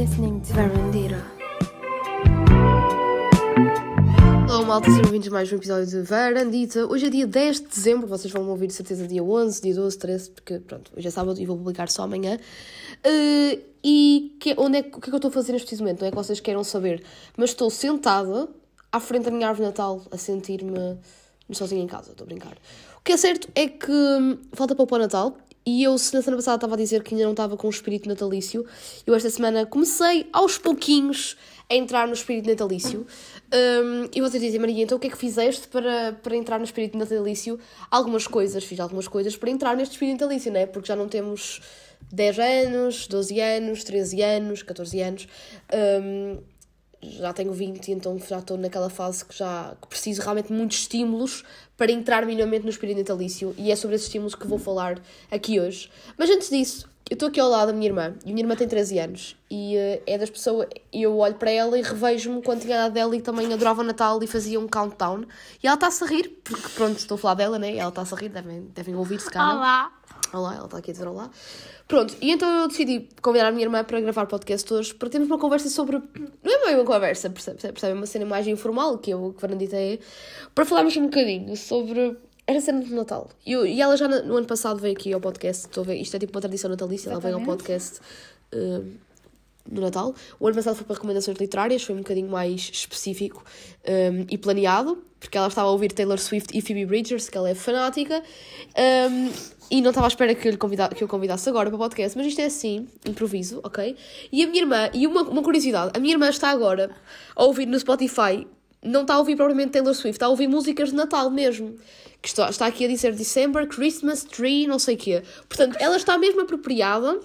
listening to Verandira. Olá malta, sejam bem-vindos a mais um episódio de Varandita. Hoje é dia 10 de dezembro, vocês vão ouvir de certeza dia 11, dia 12, 13, porque pronto, hoje é sábado e vou publicar só amanhã. Uh, e que, onde é, o que é que eu estou a fazer neste preciso momento? Não é que vocês queiram saber, mas estou sentada à frente da minha árvore Natal a sentir-me sozinha em casa, estou a brincar. O que é certo é que hum, falta para o Natal e eu, se na semana passada estava a dizer que ainda não estava com o espírito natalício, eu esta semana comecei aos pouquinhos a entrar no espírito natalício. Um, e vocês dizem, Maria, então o que é que fizeste para, para entrar no espírito natalício? Algumas coisas, fiz algumas coisas para entrar neste espírito natalício, não é? Porque já não temos 10 anos, 12 anos, 13 anos, 14 anos. Um, já tenho 20, então já estou naquela fase que já que preciso realmente muitos estímulos para entrar minimamente no espírito natalício e é sobre esses estímulos que vou falar aqui hoje. Mas antes disso, eu estou aqui ao lado da minha irmã e a minha irmã tem 13 anos e uh, é das pessoas. Eu olho para ela e revejo-me quando tinha a dela e também adorava o Natal e fazia um countdown e ela está-se a rir, porque pronto, estou a falar dela, né? Ela está-se a rir, devem, devem ouvir-se cá. Olá! Olá, ela está aqui a dizer olá. Pronto, e então eu decidi convidar a minha irmã para gravar podcast hoje para termos uma conversa sobre. Não é bem uma conversa, percebe? percebe? Uma cena mais informal que eu, que Fernandita é, para falarmos um bocadinho sobre a cena do Natal. E, eu, e ela já no, ano passado veio aqui ao podcast, estou a ver, isto é tipo uma tradição natalícia, ela veio ao podcast. Uh, no Natal. O ano passado foi para recomendações literárias, foi um bocadinho mais específico um, e planeado, porque ela estava a ouvir Taylor Swift e Phoebe Bridgers, que ela é fanática, um, e não estava à espera que eu, lhe convida que eu convidasse agora para o podcast, mas isto é assim, improviso, ok? E a minha irmã, e uma, uma curiosidade, a minha irmã está agora a ouvir no Spotify, não está a ouvir propriamente Taylor Swift, está a ouvir músicas de Natal mesmo que está, está aqui a dizer December, Christmas Tree, não sei o quê. Portanto, ela está mesmo apropriada,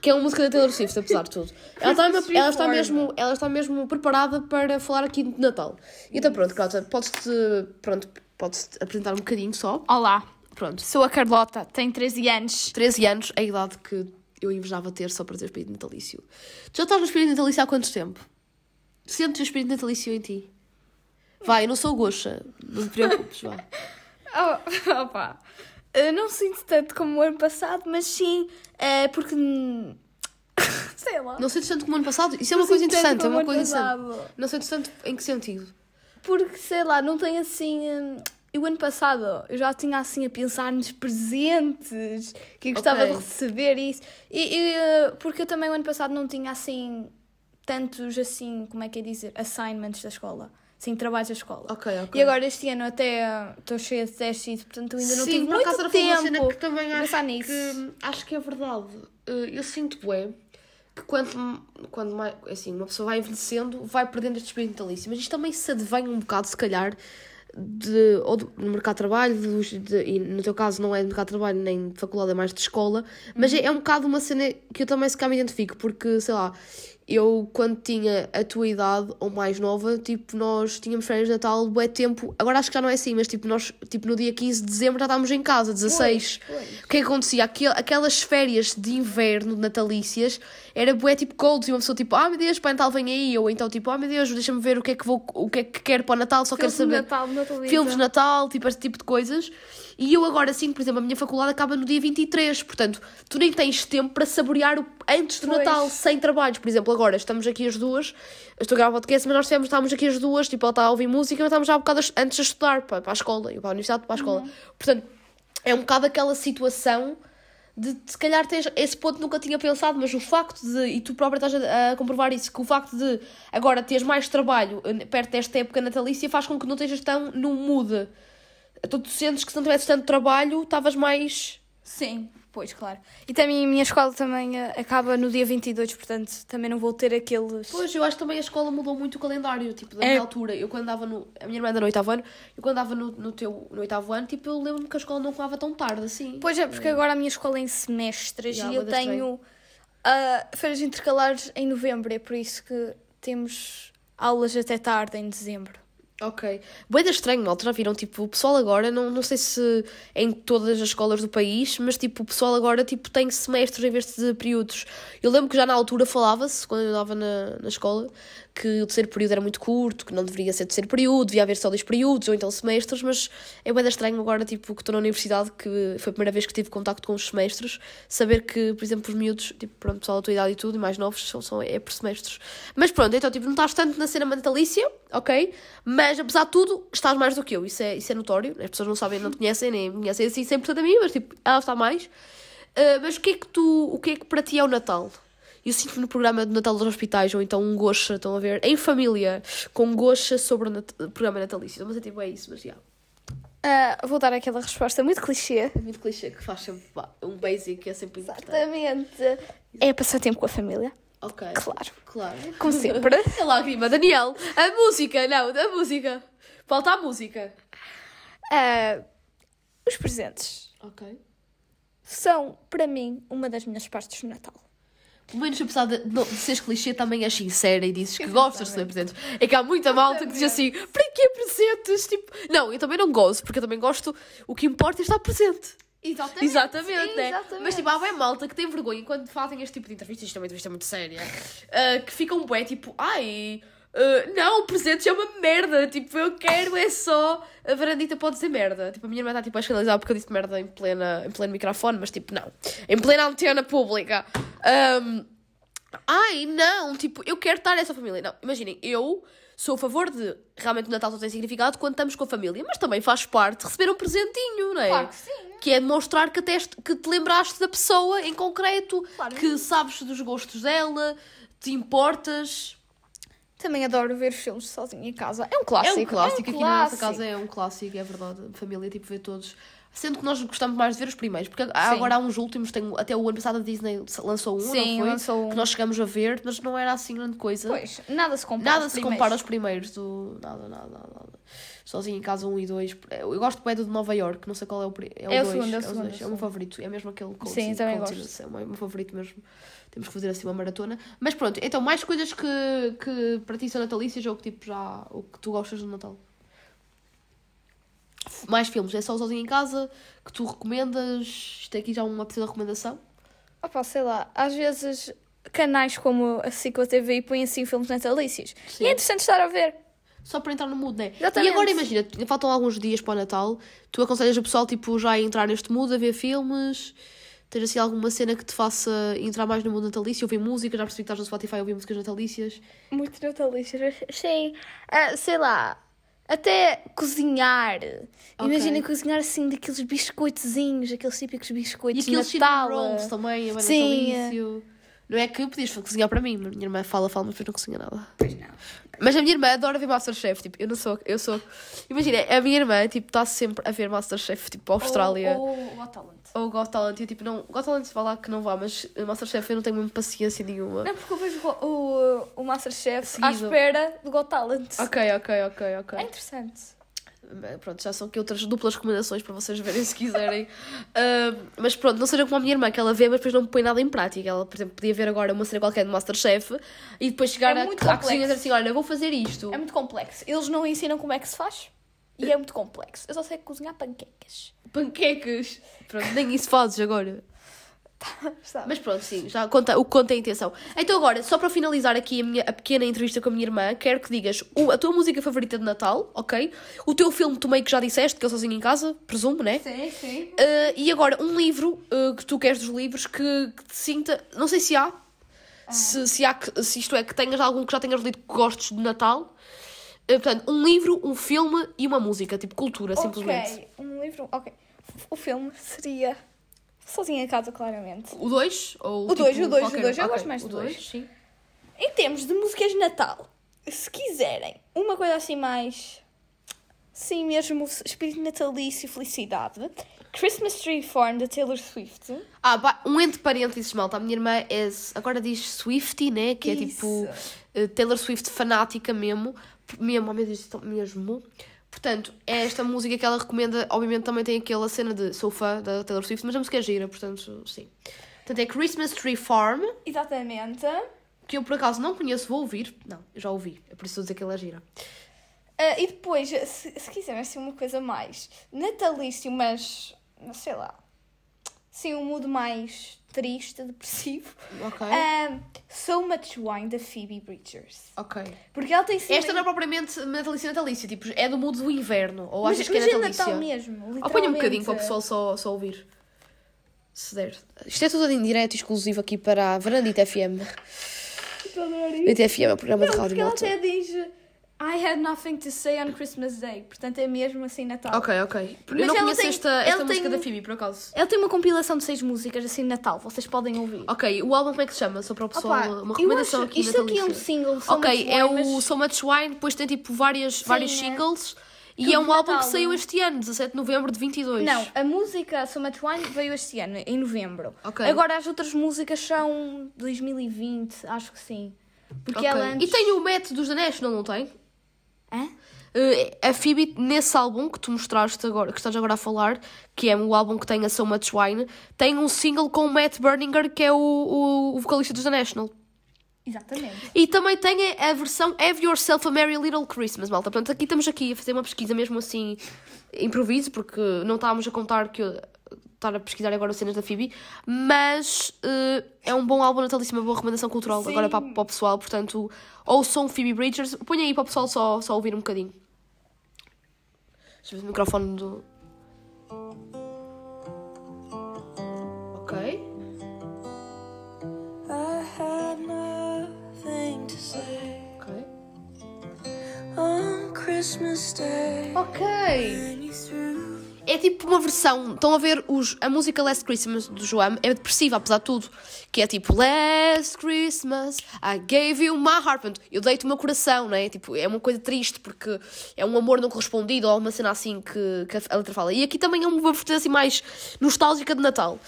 que é uma música da Taylor Swift, apesar de tudo. Ela está, ela está, mesmo, ela está mesmo preparada para falar aqui de Natal. E então pronto, Cláudia, podes-te pronto, podes apresentar um bocadinho só. Olá, pronto. Sou a Carlota, tenho 13 anos. 13 anos, a idade que eu invejava ter só para ter espírito natalício. Tu já estás no espírito natalício há quanto tempo? Sentes o espírito natalício em ti? Vai, eu não sou goxa, não te preocupes, vá. Oh, opa. Uh, não sinto tanto como o ano passado, mas sim, uh, porque. sei lá. Não sentes tanto como o ano passado? Isso é uma coisa interessante. É uma coisa interessante. Não sentes tanto em que sentido? Porque, sei lá, não tem assim. Um, o ano passado eu já tinha assim a pensar nos presentes que eu gostava okay. de receber isso. E, e, uh, porque eu também o ano passado não tinha assim tantos assim, como é que é dizer, assignments da escola. Sim, trabalhos da escola. Ok, ok. E agora este ano até estou cheia de testes, portanto ainda não Sim, tive por muito acaso tempo uma cena que também acho nisso. Que, acho que é verdade. Eh, eu sinto, bem que quando, quando mais, assim, uma pessoa vai envelhecendo, vai perdendo este espírito natalício. Mas isto também se advém um bocado, se calhar, de, ou de, no mercado de trabalho, de, de, e no teu caso não é de mercado de trabalho nem de faculdade, é mais de escola, mas é, é um bocado uma cena que eu também se cá me identifico, porque, sei lá, eu, quando tinha a tua idade ou mais nova, tipo, nós tínhamos férias de Natal, bué tempo. Agora acho que já não é assim, mas tipo, nós, tipo, no dia 15 de dezembro já estávamos em casa, 16. Foi, foi. O que é que acontecia? Aquel, aquelas férias de inverno natalícias era bué tipo cold, e uma pessoa tipo, ah meu Deus, pai Natal vem aí, ou então tipo, ah meu Deus, deixa-me ver o que é que vou, o que é que quero para o Natal, só Filmes quero saber. Natal, Filmes de Natal, tipo, este tipo de coisas. E eu agora sinto, por exemplo, a minha faculdade acaba no dia 23, portanto, tu nem tens tempo para saborear o antes do pois. Natal, sem trabalhos. Por exemplo, agora estamos aqui as duas, estou a gravar podcast, mas nós tivemos, estávamos aqui as duas, tipo, ela está a ouvir música, mas estávamos já um bocado antes a estudar para, para a escola, eu para a universidade, para a escola. Uhum. Portanto, é um bocado aquela situação de se calhar tens esse ponto nunca tinha pensado, mas o facto de, e tu própria estás a, a, comprovar isso, que o facto de agora teres mais trabalho eh, perto desta época natalícia faz com que não estejas tão no mood então tu sentes que se não tivesse tanto trabalho, estavas mais. Sim, pois, claro. E também a minha escola também uh, acaba no dia 22, portanto também não vou ter aqueles. Pois, eu acho que também a escola mudou muito o calendário, tipo, da é... minha altura. Eu quando andava no. A minha irmã era no oitavo ano, eu quando andava no, no, teu, no oitavo ano, tipo, eu lembro-me que a escola não acabava tão tarde assim. Pois é, porque agora a minha escola é em semestres Já, e eu tenho uh, férias intercalares em novembro, é por isso que temos aulas até tarde em dezembro. Ok. Boeda estranho, malta, já viram? Tipo, o pessoal agora, não, não sei se em todas as escolas do país, mas tipo, o pessoal agora tipo, tem semestres em vez de períodos. Eu lembro que já na altura falava-se, quando eu andava na, na escola, que o terceiro período era muito curto, que não deveria ser terceiro período, devia haver só dois períodos ou então semestres, mas é bem estranho agora, tipo, que estou na universidade, que foi a primeira vez que tive contacto com os semestres, saber que, por exemplo, os miúdos, tipo, pronto, pessoal da tua idade e tudo, e mais novos, são, são, é por semestres. Mas pronto, então, tipo, não estás tanto na cena natalícia, ok? Mas, apesar de tudo, estás mais do que eu, isso é, isso é notório, as pessoas não sabem, não te conhecem, nem me conhecem assim 100% a mim, mas, tipo, ela está mais. Uh, mas o que é que tu, o que é que para ti é o Natal? Eu sinto no programa de Natal dos Hospitais, ou então um gocha, estão a ver, em família, com gocha sobre o nat programa natalício. Mas é tipo, é isso, mas já. Uh, vou dar aquela resposta muito clichê. É muito clichê, que faz sempre um basic, é sempre importante. Exatamente. É passar tempo com a família. Ok. Claro. Claro. Como sempre. a lágrima, Daniel. A música, não, a música. Falta a música. Uh, os presentes. Ok. São, para mim, uma das minhas partes do Natal pelo menos apesar de, de, de seres clichê, também és sincera e dizes que gostas de ser presentes. É que há muita malta que diz assim: para que presentes? Tipo, não, eu também não gosto, porque eu também gosto, o que importa é estar presente. Exatamente. Exatamente, né? Exatamente. Mas tipo, há bem malta que tem vergonha quando fazem este tipo de entrevistas, isto é uma entrevista muito séria, uh, que ficam bué tipo, ai, Uh, não, o presente é uma merda. Tipo, eu quero é só. A varandita pode dizer merda. Tipo, a minha irmã está tipo, a escandalizar porque eu disse merda em, plena, em pleno microfone, mas tipo, não. Em plena antena pública. Um, ai, não, tipo, eu quero estar nessa família. Não, imaginem, eu sou a favor de realmente o Natal só tem significado quando estamos com a família, mas também faz parte receber um presentinho, não é? Claro que sim. Que é demonstrar que, até que te lembraste da pessoa em concreto, claro. que sabes dos gostos dela, te importas. Também adoro ver filmes sozinho em casa. É um clássico. É um clássico. É um Aqui clássico. na nossa casa é um clássico, é verdade. Família, tipo, vê todos. Sendo que nós gostamos mais de ver os primeiros, porque Sim. agora há uns últimos, tem, até o ano passado a Disney lançou um, Sim, não foi? lançou um. Que nós chegamos a ver, mas não era assim grande coisa. Pois, nada se compara Nada se primeiros. compara aos primeiros do... Nada, nada, nada. Sozinho em casa, um e dois. Eu gosto bem do de Nova York, não sei qual é o... É o, é o dois, segundo, é o, segundo, é o, é o meu favorito, é mesmo aquele... Sim, também gosto. É o meu favorito mesmo. Temos que fazer assim uma maratona. Mas pronto, então, mais coisas que, que para ti são natalícias ou que tipo já. o que tu gostas do Natal? Mais filmes, é só sozinho em casa que tu recomendas? Isto é aqui já uma pequena recomendação? Opa, sei lá, às vezes canais como a Ciclo TV põem assim filmes natalícios. Sim. E é interessante estar a ver. Só para entrar no mood, né? Exatamente. E agora imagina, faltam alguns dias para o Natal, tu aconselhas o pessoal tipo já a entrar neste mood, a ver filmes Tens assim alguma cena que te faça entrar mais no mundo natalício? Ouvir música? Já percebi que estás no Spotify a ouvir músicas natalícias? Muito natalícias, sim. Uh, sei lá, até cozinhar. Okay. Imagina cozinhar assim daqueles biscoitozinhos, aqueles típicos biscoitos e aqueles Natal. rolls também, é Sim. Não é que podias cozinhar para mim, minha irmã fala, fala, mas depois não cozinha nada. Pois não. Mas a minha irmã adora ver Masterchef, tipo, eu não sou, eu sou... Imagina, a minha irmã, tipo, está sempre a ver Masterchef, tipo, Austrália. Ou, ou Got Talent. Ou Got Talent, e eu, tipo, não... Got Talent, vai lá que não vá, mas Masterchef eu não tenho mesmo paciência nenhuma. Não, porque eu vejo o, o, o Masterchef Seguido. à espera do Got Talent. Ok, ok, ok, ok. É interessante. Pronto, já são aqui outras duplas recomendações para vocês verem se quiserem. uh, mas pronto, não seja como a minha irmã, que ela vê, mas depois não põe nada em prática. Ela, por exemplo, podia ver agora uma cena qualquer de Masterchef e depois chegar é à, à cozinha e dizer assim: Olha, vou fazer isto. É muito complexo. Eles não ensinam como é que se faz e é muito complexo. Eu só sei cozinhar panquecas. Panquecas? Pronto, nem isso fazes agora. Mas pronto, sim, já conta, o que conta é a intenção. Então agora, só para finalizar aqui a, minha, a pequena entrevista com a minha irmã, quero que digas o, a tua música favorita de Natal, ok? O teu filme tu meio que já disseste, que eu sozinho em casa, presumo, né? Sim, sim. Uh, e agora, um livro uh, que tu queres dos livros que, que te sinta... Não sei se há, ah. se, se há, se isto é, que tenhas algum que já tenhas lido que gostes de Natal. Uh, portanto, um livro, um filme e uma música, tipo cultura, okay. simplesmente. Ok, um livro, ok. O filme seria Sozinha em casa, claramente. O 2? Ou o 2, tipo, o 2, o 2. Eu gosto mais do 2. sim. Em termos de músicas de Natal, se quiserem uma coisa assim mais. Sim, mesmo espírito natalício e felicidade. Christmas Tree Farm da Taylor Swift. Ah, um entre parênteses, malta. A minha irmã é. Agora diz Swifty, né? Que é tipo. Uh, Taylor Swift fanática mesmo. Mesmo, oh meu Deus, mesmo. Portanto, é esta música que ela recomenda. Obviamente também tem aquela cena de sou fã da Taylor Swift, mas a música é gira, portanto, sim. Portanto, é Christmas Tree Farm. Exatamente. Que eu por acaso não conheço, vou ouvir. Não, eu já ouvi, é por isso dizer que ela é gira. Uh, e depois, se, se quiserem assim uma coisa mais natalícia, mas sei lá, sim, um mood mais triste, depressivo. Ok. Um, so Much Wine da Phoebe Bridgers. Ok. Porque ela tem sempre... Esta não é propriamente natalícia natalícia, tipo, é do mood do inverno. Ou mas, achas que é mas natalícia? Natal mesmo, Ou põe um bocadinho para o pessoal só, só ouvir. Se der. Isto é tudo em direto exclusivo aqui para a Varandita FM. Varandita FM é o programa não, de rádio ela malta. até diz... I had nothing to say on Christmas Day. Portanto, é mesmo assim Natal. Ok, ok. Eu Mas não ela conheço tem- esta, esta música tem- da Phoebe, por acaso. Ela tem uma compilação de seis músicas assim Natal. Vocês podem ouvir. Ok, o álbum como é que se chama? Só para o pessoal, Opa, uma eu recomendação acho- aqui Isto aqui é um single. So Ok, é Wine, o mas- So Much Wine, depois tem tipo várias, vários é. singles. E Tudo é um álbum que saiu este ano, 17 de novembro de 22. Não, a música So Much Wine veio este ano, em novembro. Ok. Agora as outras músicas são 2020, acho que sim. Porque Ok. ela antes... E tem o Matt dos The National, não tem? Hã? Uh, a Phoebe, nesse álbum que tu mostraste agora, que estás agora a falar, que é o álbum que tem a So Much Wine, tem um single com o Matt Berninger, que é o, o, o vocalista dos The National. Exatamente. E também tem a, versão Have Yourself a Merry Little Christmas, malta. Portanto, aqui estamos aqui a fazer uma pesquisa mesmo assim, improviso, porque não estávamos a contar que estar a pesquisar agora cenas da Phoebe, mas uh, é um bom álbum natalício, uma boa recomendação cultural Sim. agora para, para o pessoal, portanto, ouçam Phoebe Bridgers, ponha aí para o pessoal só, só ouvir um bocadinho. Deixa eu ver o microfone do. Ok. I had nothing to say Ok. on Christmas Day. Ok. É tipo uma versão. Estão a ver os, a música Last Christmas do João? É depressiva, apesar de tudo. Que é tipo Last Christmas, I gave you my heart. Portanto, eu dei-te o meu coração, não é? Tipo, é uma coisa triste porque é um amor não correspondido ou uma cena assim que, que a letra fala. E aqui também é uma vertente assim mais nostálgica de Natal.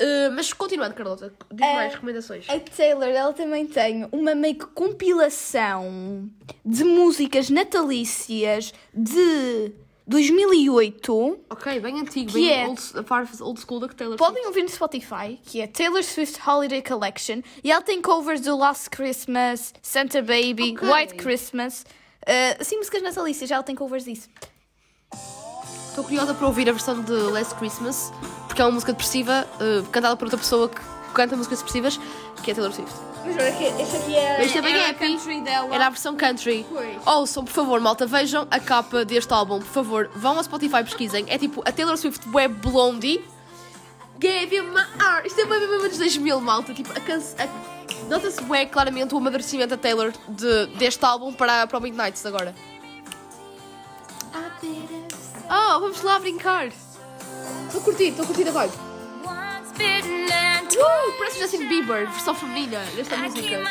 Uh, mas continuando, Carlota, diz É. mais recomendações. A Taylor, ela também tem uma meio que compilação de músicas natalícias de 2008. Ok, bem antigo, Que bem é? old, old school da Taylor Podem ouvir no Spotify, que é Taylor Swift Holiday Collection. E ela tem covers do Last Christmas, Santa Baby, Ok. White Christmas. Uh, assim, músicas natalícias, ela tem covers disso. Estou curiosa para ouvir a versão de Last Christmas, porque é uma música depressiva, uh, cantada por outra pessoa que canta músicas depressivas, que é Taylor Swift. Mas olha, que este aqui é, Mas também era é a country dela. Era a versão country. Pois. Ouçam, por favor, malta, vejam a capa deste álbum, por favor, vão ao Spotify pesquisem. É tipo a Taylor Swift Web Blondie. Gave you my heart. Isto é bem bem bem dos 2000, malta. Tipo, a canção. Nota-se bem claramente o amadurecimento da Taylor de, deste álbum para, para o Midnights agora. Oh, vamos lá brincar. Estou a curtir, estou a curtir a vibe. Uh, parece Justin Bieber, versão feminina desta música.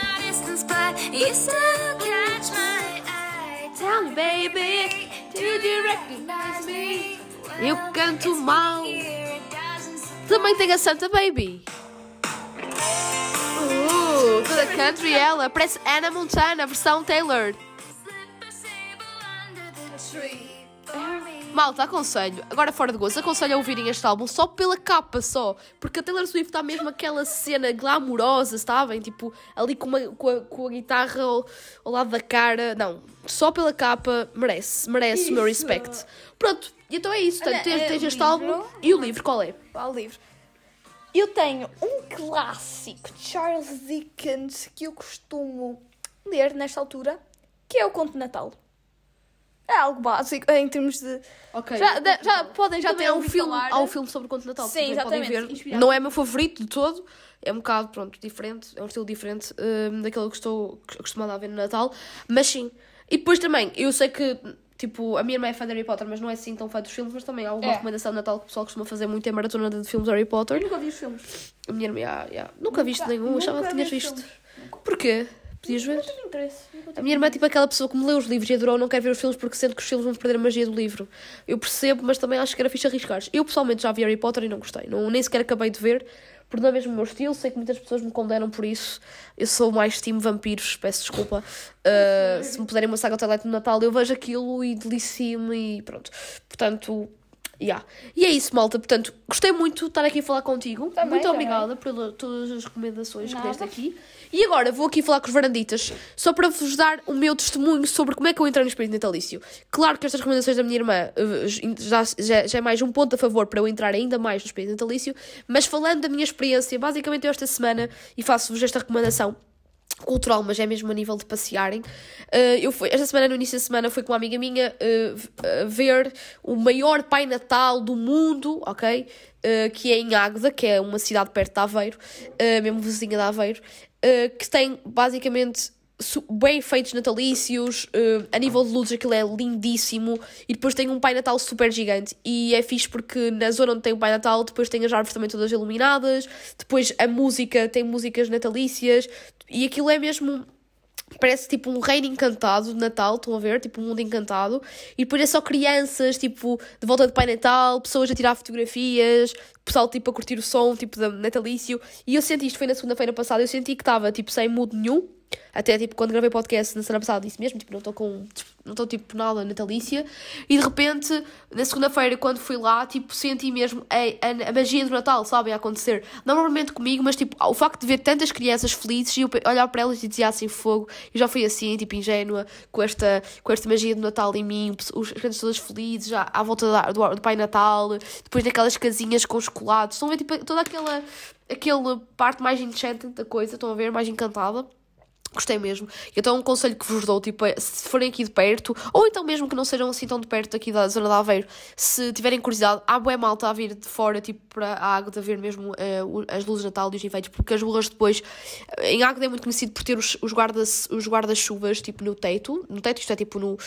Tell me, baby, did you recognize me? Eu canto mal. Também tem a Santa Baby. Uh, toda country ela. Parece Anna Montana, versão Taylor. Malta, aconselho, agora fora de gozo, aconselho a ouvirem este álbum só pela capa só. Porque a Taylor Swift está mesmo aquela cena glamourosa, sabem? Tipo, ali com, uma- com a, com a guitarra ao, ao lado da cara. Não, só pela capa merece, merece o meu Isso. respeito. Pronto, então é isso. Olha, tens, é tens este álbum e o livro, qual é? Qual livro? Eu tenho um clássico de Charles Dickens que eu costumo ler nesta altura, que é o Conto de Natal. É algo básico em termos de. Ok. Já, de- já podem já Também ter há um ouvido filme, falar. há um filme sobre o Conto de Natal. Sim, também podem exatamente, ver. inspirado. Não é meu favorito de todo. É um bocado, pronto, diferente. É um estilo diferente hum, daquele que estou acostumada a ver no Natal. Mas sim. E depois também, eu sei que, tipo, a minha irmã é fã de Harry Potter, mas não é assim tão fã dos filmes. Mas também há uma É. recomendação de Natal que o pessoal costuma fazer muito. É maratona de filmes de Harry Potter. nunca vi os filmes. A minha irmã, yeah, yeah. nunca, viste nenhum. nunca Achava que tinhas visto. filmes. Porquê? Podias ver? Não tenho interesse. nunca A minha irmã é tipo aquela pessoa que me lê os livros e adorou, não quer ver os filmes porque sente que os filmes vão perder a magia do livro. Eu percebo, mas também acho que era fixe arriscar. Eu pessoalmente já vi Harry Potter e não gostei. Não, nem sequer acabei de ver, porque não é mesmo o meu estilo. Sei que muitas pessoas me condenam por isso. Eu sou mais time vampiros, peço desculpa. Uh, se me puderem uma saga ao Twilight no Natal, eu vejo aquilo e delicio-me e pronto. Portanto, Yeah. E é isso, malta. Portanto, gostei muito de estar aqui a falar contigo. Também, muito também. obrigada por todas as recomendações que Nada. deste aqui. E agora vou aqui falar com os varanditas, só para vos dar o meu testemunho sobre como é que eu entrei no espírito natalício. Claro que estas recomendações da minha irmã eh, já, já, já é mais um ponto a favor para eu entrar ainda mais no espírito natalício, mas falando da minha experiência, basicamente eu esta semana, e faço-vos esta recomendação, cultural, mas é mesmo a nível de passearem. Uh, eu fui, esta semana, no início da semana, fui com uma amiga minha v- uh, ver o maior Pai Natal do mundo, ok? Que é em Águeda, que é uma cidade perto de Aveiro, mesmo vizinha de Aveiro, que tem basicamente bem feitos natalícios, uh, a nível de luzes aquilo é lindíssimo e depois tem um Pai Natal super gigante e é fixe porque na zona onde tem o Pai Natal depois tem as árvores também todas iluminadas, depois a música tem músicas natalícias e aquilo é mesmo parece tipo um reino encantado de Natal, estão a ver? Tipo um mundo encantado. E depois é só crianças, tipo, de volta de Pai Natal, pessoas a tirar fotografias, pessoal tipo a curtir o som, tipo, natalício. E eu senti, isto foi na segunda-feira passada, eu senti que estava, tipo, sem mood nenhum. Até, tipo, quando gravei podcast na semana passada, disse mesmo, tipo, não estou com... Não estou, tipo, nada natalícia. E, de repente, na segunda-feira, quando fui lá, tipo, senti mesmo a, a, a magia do Natal, sabem, a acontecer. Não normalmente comigo, mas, tipo, o facto de ver tantas crianças felizes e eu olhar para elas e dizer assim, fogo. Eu já fui assim, tipo, ingênua, com esta, com esta magia do Natal em mim, os- as crianças todas felizes, já à volta da, do, do Pai Natal, depois naquelas casinhas com chocolates. Estão a ver, tipo, toda aquela, aquela parte mais enchanted da coisa, estão a ver, mais encantada. Gostei mesmo. Então, um conselho que vos dou, tipo, é, se forem aqui de perto, ou então mesmo que não sejam assim tão de perto aqui da zona de Aveiro, se tiverem curiosidade, há bué malta a vir de fora, tipo, para a Águeda ver mesmo o- as luzes de Natal e os enfeites, porque as ruas depois, em Águeda é muito conhecido por ter os, os guardas- os guarda-chuvas, tipo, no teto, no teto, isto é tipo no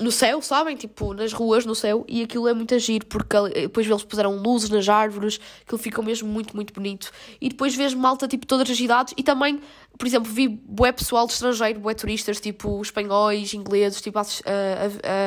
no céu, sabem? Tipo, nas ruas, no céu, e aquilo é muito agir, porque ali- depois eles puseram luzes nas árvores, aquilo fica mesmo muito, muito bonito. E depois vejo malta, tipo, todas as idades, e também, por exemplo, vi bué pessoal de estrangeiro, bué turistas, tipo, espanhóis, ingleses, tipo, a, a-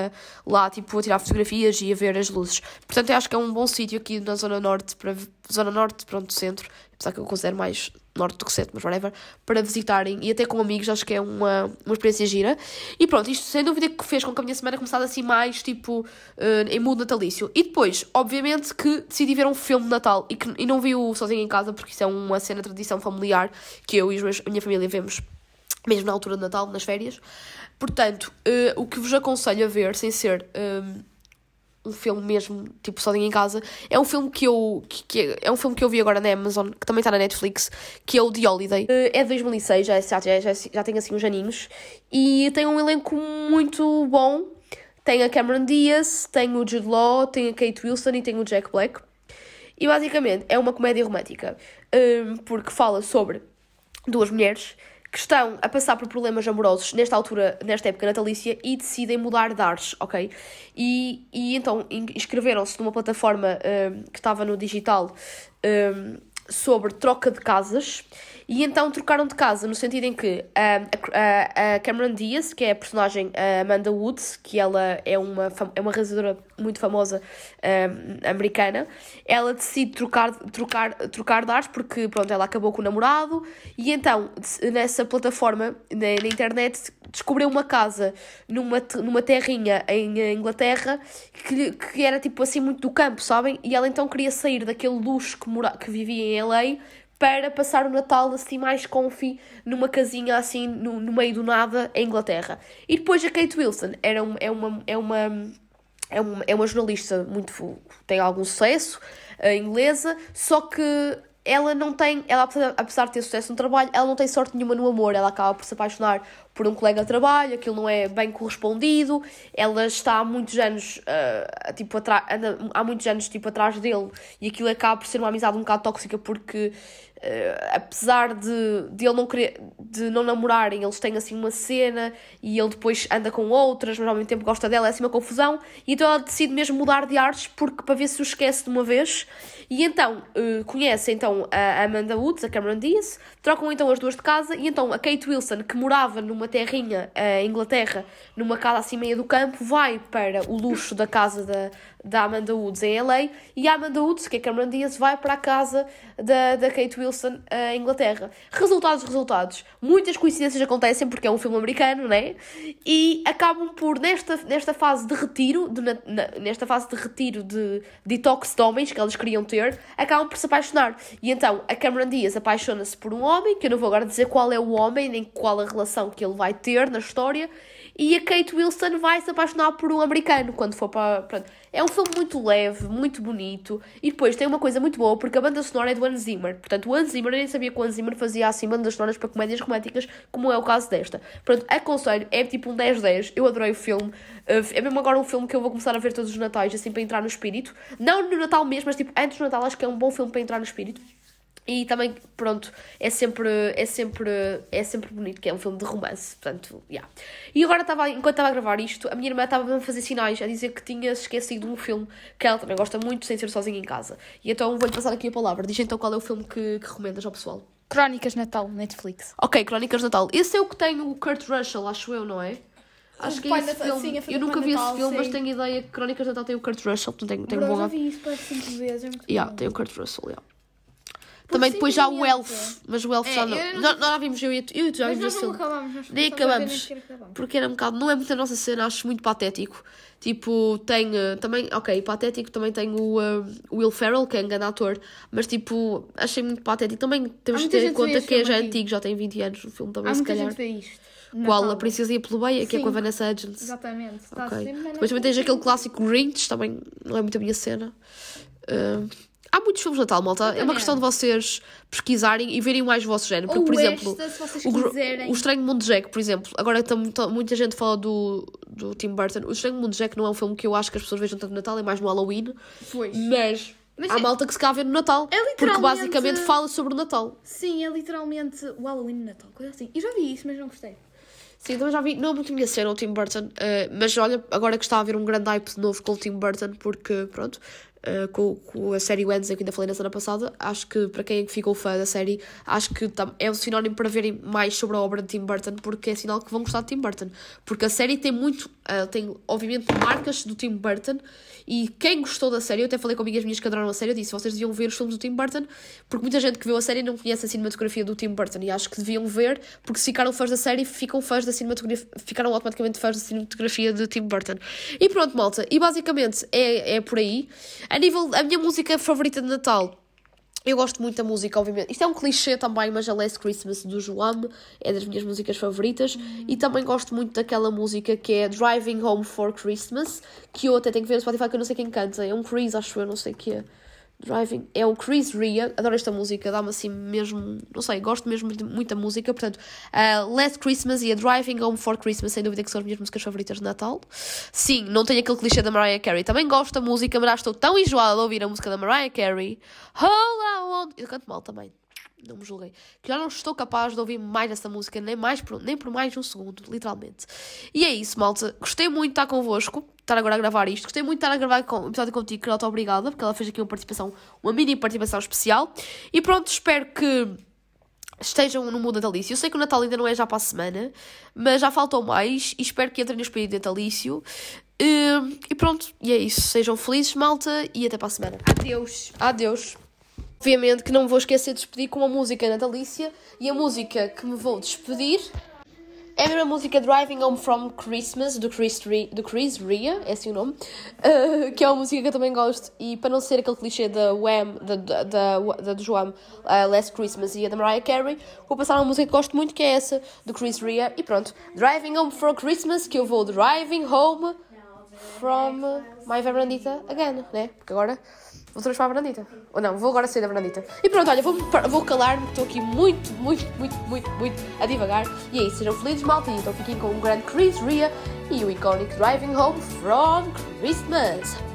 a- lá, tipo, a tirar fotografias e a ver as luzes. Portanto, eu acho que é um bom sítio aqui na Zona Norte, para, Zona Norte, pronto, centro, apesar que eu considero mais norte do que mas whatever, para visitarem e até com amigos, acho que é uma, uma experiência gira. E pronto, isto sem dúvida que fez com que a minha semana começasse assim mais, tipo, eh, em mood natalício. E depois, obviamente, que decidi ver um filme de Natal e, que, e não vi-o sozinho em casa, porque isso é uma cena tradição familiar que eu e meus- a minha família vemos mesmo na altura de Natal, nas férias. Portanto, eh, o que vos aconselho a ver, sem ser eh, um filme mesmo, tipo, sozinho em casa, é um filme que eu, que, que é, um filme que eu vi agora na Amazon, que também está na Netflix, que é o The Holiday. Eh, É de 2006, já, já, já, já tem assim uns aninhos, e tem um elenco muito bom. Tem a Cameron Diaz, tem o Jude Law, tem a Kate Wilson e tem o Jack Black. E basicamente é uma comédia romântica, hum, porque fala sobre duas mulheres que estão a passar por problemas amorosos nesta altura, nesta época natalícia, e decidem mudar de ares, ok? E, e então in- inscreveram-se numa plataforma hum, que estava no digital hum, sobre troca de casas. E então trocaram de casa, no sentido em que hum, a, a- a Cameron Diaz, que é a personagem a Amanda Woods, que ela é uma, é uma realizadora muito famosa americana, ela decide trocar, trocar, trocar de ares porque pronto, ela acabou com o namorado e então nessa plataforma na, na internet descobriu uma casa numa, numa terrinha em Inglaterra que, que era tipo assim muito do campo, sabem? E ela então queria sair daquele luxo que, mora, que vivia em LA para passar o Natal assim mais comfy numa casinha assim no, no meio do nada em Inglaterra. E depois a Kate Wilson era um, é uma é uma é uma, é uma jornalista muito tem algum sucesso eh, inglesa, só que ela não tem, ela apesar de ter sucesso no trabalho, ela não tem sorte nenhuma no amor, ela acaba por se apaixonar por um colega de trabalho, aquilo não é bem correspondido, ela está há muitos anos, ah, tipo, anda há muitos anos, tipo, atrás dele, e aquilo acaba por ser uma amizade um bocado tóxica, porque ah, apesar de, de ele não querer, de não namorarem, eles têm assim uma cena, e ele depois anda com outras, mas ao mesmo tempo gosta dela, é assim uma confusão, e então ela decide mesmo mudar de artes, porque para ver se o esquece de uma vez, e então eh, conhece então a Amanda Woods, a Cameron Diaz, trocam então as duas de casa e então a Kate Wilson, que morava numa terrinha eh, em Inglaterra, numa casa assim meia do campo, vai para o luxo da casa da, da Amanda Woods em LA e a Amanda Woods, que é Cameron Diaz, vai para a casa da, da Kate Wilson eh, em Inglaterra. Resultados, resultados. Muitas coincidências acontecem porque é um filme americano, né? E acabam por, nesta, nesta fase de retiro, de, na- nesta fase de retiro de detox de homens que eles queriam ter, acabam por se apaixonar. E então a Cameron Diaz apaixona-se por um homem, que eu não vou agora dizer qual é o homem, nem qual a relação que ele vai ter na história, e a Kate Wilson vai se apaixonar por um americano quando for para. pronto. É um filme muito leve, muito bonito. E depois tem uma coisa muito boa, porque a banda sonora é do Hans Zimmer. Portanto, o Hans Zimmer, nem sabia que o Hans Zimmer fazia assim bandas sonoras para comédias românticas, como é o caso desta. Pronto, aconselho, é tipo um 10-10. Eu adorei o filme. Uh, É mesmo agora um filme que eu vou começar a ver todos os natais, assim, para entrar no espírito. Não no Natal mesmo, mas tipo, antes do Natal, acho que é um bom filme para entrar no espírito. E também, pronto, é sempre, é sempre, é sempre bonito, que é um filme de romance, portanto, yeah. E agora, estava, enquanto estava a gravar isto, a minha irmã estava a fazer sinais, a dizer que tinha se esquecido um filme que ela também gosta muito, sem ser sozinha em casa. E então vou-lhe passar aqui a palavra. Diz então qual é o filme que, que recomendas ao pessoal. Crónicas de Natal, Netflix. Ok, Crónicas de Natal. Esse é o que tem o Kurt Russell, acho eu, não é? Acho que é esse Natal- filme. sim, a eu nunca vi Natal, esse filme, mas sim. tenho ideia que Crónicas de Natal tem o Kurt Russell, portanto tenho, tenho Bro, bom já vi isso para cinco vezes, é muito Yeah, bom. tem o Kurt Russell, yeah. Também depois já o. Elf, mas o Elf É, já não. não- Nós, nós já vimos, eu e tu, eu e tu já Mas vimos não filme. acabamos. Nem acabamos. Porque era um bocado, não é muito a nossa cena, acho muito patético. Tipo, tem eh, também, ok, patético, também tem o eh, o Will Ferrell, que é um grande ator, mas tipo, achei muito patético. Também temos que ter em conta que é já aqui. antigo, já tem 20 anos o filme também, Há se calhar. gente que vê isto. Qual? A Princesa e a Plebeia, que é com a. Vanessa Hudgens. Exatamente. Está Ok. sempre na Depois também tens aquele clássico Grinch, também não é muito a minha cena. Uh, há muitos filmes de Natal, malta. É uma questão de vocês pesquisarem e verem mais o vosso género. Porque, Ou por exemplo, esta, o, o Estranho Mundo de Jack, por exemplo. Agora muita gente fala do, do Tim Burton. O Estranho Mundo de Jack não é um filme que eu acho que as pessoas vejam tanto no Natal, é mais no Halloween. Pois. Mas, Mas há é- malta que se vê no Natal. É Porque literalmente- basicamente fala sobre o Natal. Sim, é literalmente o Halloween de Natal, coisa assim. Eu já vi isso, mas não gostei. Sim, também já vi. Não é muito minha cena o Tim Burton, eh, mas olha, agora que está a haver um grande hype de novo com o Tim Burton, porque, pronto, eh, com, com a série Wednesday, que ainda falei na semana passada, acho que para quem ficou fã da série, acho que é um sinónimo para verem mais sobre a obra de Tim Burton, porque é sinal que vão gostar de Tim Burton. Porque a série tem muito, eh, tem obviamente marcas do Tim Burton, e quem gostou da série, eu até falei com amigas minhas que adoraram a série, eu disse, vocês deviam ver os filmes do Tim Burton, porque muita gente que viu a série não conhece a cinematografia do Tim Burton, e acho que deviam ver, porque se ficaram fãs da série, ficam fãs da cinematografia, ficaram automaticamente fãs da cinematografia de Tim Burton. E pronto, malta, e basicamente é, é por aí. A nível, a minha música favorita de Natal, eu gosto muito da música, obviamente. Isto é um clichê também, mas a Last Christmas do Joam é das minhas músicas favoritas. E também gosto muito daquela música que é Driving Home for Christmas, que eu até tenho que ver no Spotify, que eu não sei quem canta. É um Chris, acho eu, não sei o que é. Driving. É o Chris Ria, adoro esta música, dá-me assim mesmo, não sei, gosto mesmo de muita música. Portanto, a Last Christmas e a Driving Home for Christmas, sem dúvida que são as minhas músicas favoritas de Natal. Sim, não tenho aquele clichê da Mariah Carey. Também gosto da música, mas já estou tão enjoada de ouvir a música da Mariah Carey. I want. Eu canto mal também. Não me julguei. Que já não estou capaz de ouvir mais essa música, nem, mais por, nem por mais um segundo, literalmente. E é isso, malta. Gostei muito de estar convosco, estar agora a gravar isto. Gostei muito de estar a gravar com, o episódio contigo, Carlota, obrigada, porque ela fez aqui uma participação, uma mini participação especial. E pronto, espero que estejam no mundo natalício. Eu sei que o Natal ainda não é já para a semana, mas já faltou mais e espero que entrem no espírito natalício. Hum, E pronto, e é isso. Sejam felizes, malta, e até para a semana. Adeus. Adeus. Obviamente que não me vou esquecer de despedir com uma música natalícia e a música que me vou despedir é a mesma música Driving Home from Christmas do Chris, Ri- do Chris Ria, é assim o nome, uh, que é uma música que eu também gosto e para não ser aquele clichê da Wham, da, do Joam, uh, Last Christmas e a da Mariah Carey, vou passar uma música que gosto muito que é essa do Chris Ria e pronto, Driving Home for Christmas que eu vou driving home from my Verandita again, né? Porque agora vou transformar a Verandita. Ou não, vou agora sair da Verandita. E pronto, olha, vou, vou calar-me, estou aqui muito, muito, muito, muito, muito a divagar. E é isso, sejam felizes, malta. E então fiquem com o grande Chris Ria e o iconic Driving Home from Christmas.